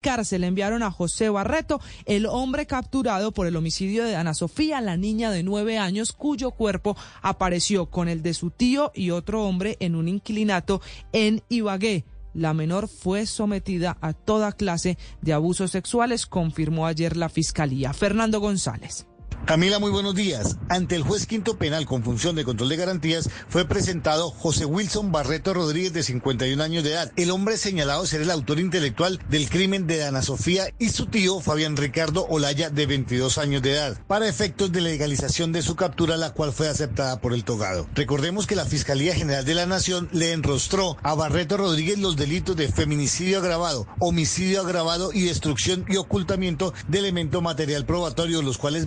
Cárcel enviaron a José Barreto, el hombre capturado por el homicidio de Ana Sofía, la niña de nueve años, cuyo cuerpo apareció con el de su tío y otro hombre en un inquilinato en Ibagué. La menor fue sometida a toda clase de abusos sexuales, confirmó ayer la fiscalía. Fernando González. Camila, muy buenos días. Ante el juez quinto penal con función de control de garantías fue presentado José Wilson Barreto Rodríguez de 51 años de edad. El hombre señalado ser el autor intelectual del crimen de Ana Sofía y su tío Fabián Ricardo Olaya de 22 años de edad, para efectos de legalización de su captura, la cual fue aceptada por el togado. Recordemos que la Fiscalía General de la Nación le enrostró a Barreto Rodríguez los delitos de feminicidio agravado, homicidio agravado y destrucción y ocultamiento de elemento material probatorio, los cuales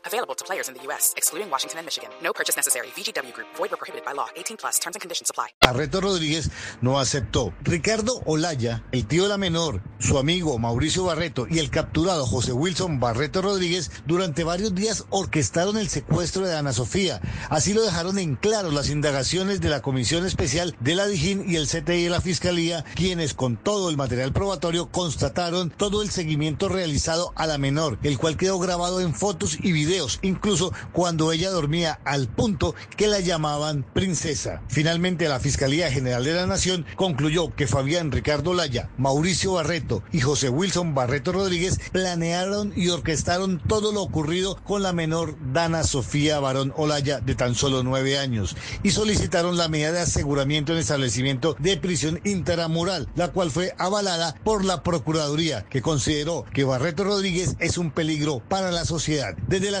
Available to players in the U.S., excluding Washington and Michigan. No purchase necessary. VGW Group. Void prohibited by law. 18 plus. Terms and conditions apply. Barreto Rodríguez no aceptó. Ricardo Olaya, el tío de la menor, su amigo Mauricio Barreto y el capturado José Wilson Barreto Rodríguez durante varios días orquestaron el secuestro de Ana Sofía. Así lo dejaron en claro las indagaciones de la Comisión Especial de la Dijín y el CTI de la Fiscalía, quienes con todo el material probatorio constataron todo el seguimiento realizado a la menor, el cual quedó grabado en fotos y videos, incluso cuando ella dormía al punto que la llamaban princesa. Finalmente, la Fiscalía General de la Nación concluyó que Fabián Ricardo Laya, Mauricio Barreto y José Wilson Barreto Rodríguez planearon y orquestaron todo lo ocurrido con la menor Dana Sofía Barón Olaya de tan solo nueve años y solicitaron la medida de aseguramiento en establecimiento de prisión interamural, la cual fue avalada por la Procuraduría, que consideró que Barreto Rodríguez es un peligro para la sociedad. Desde la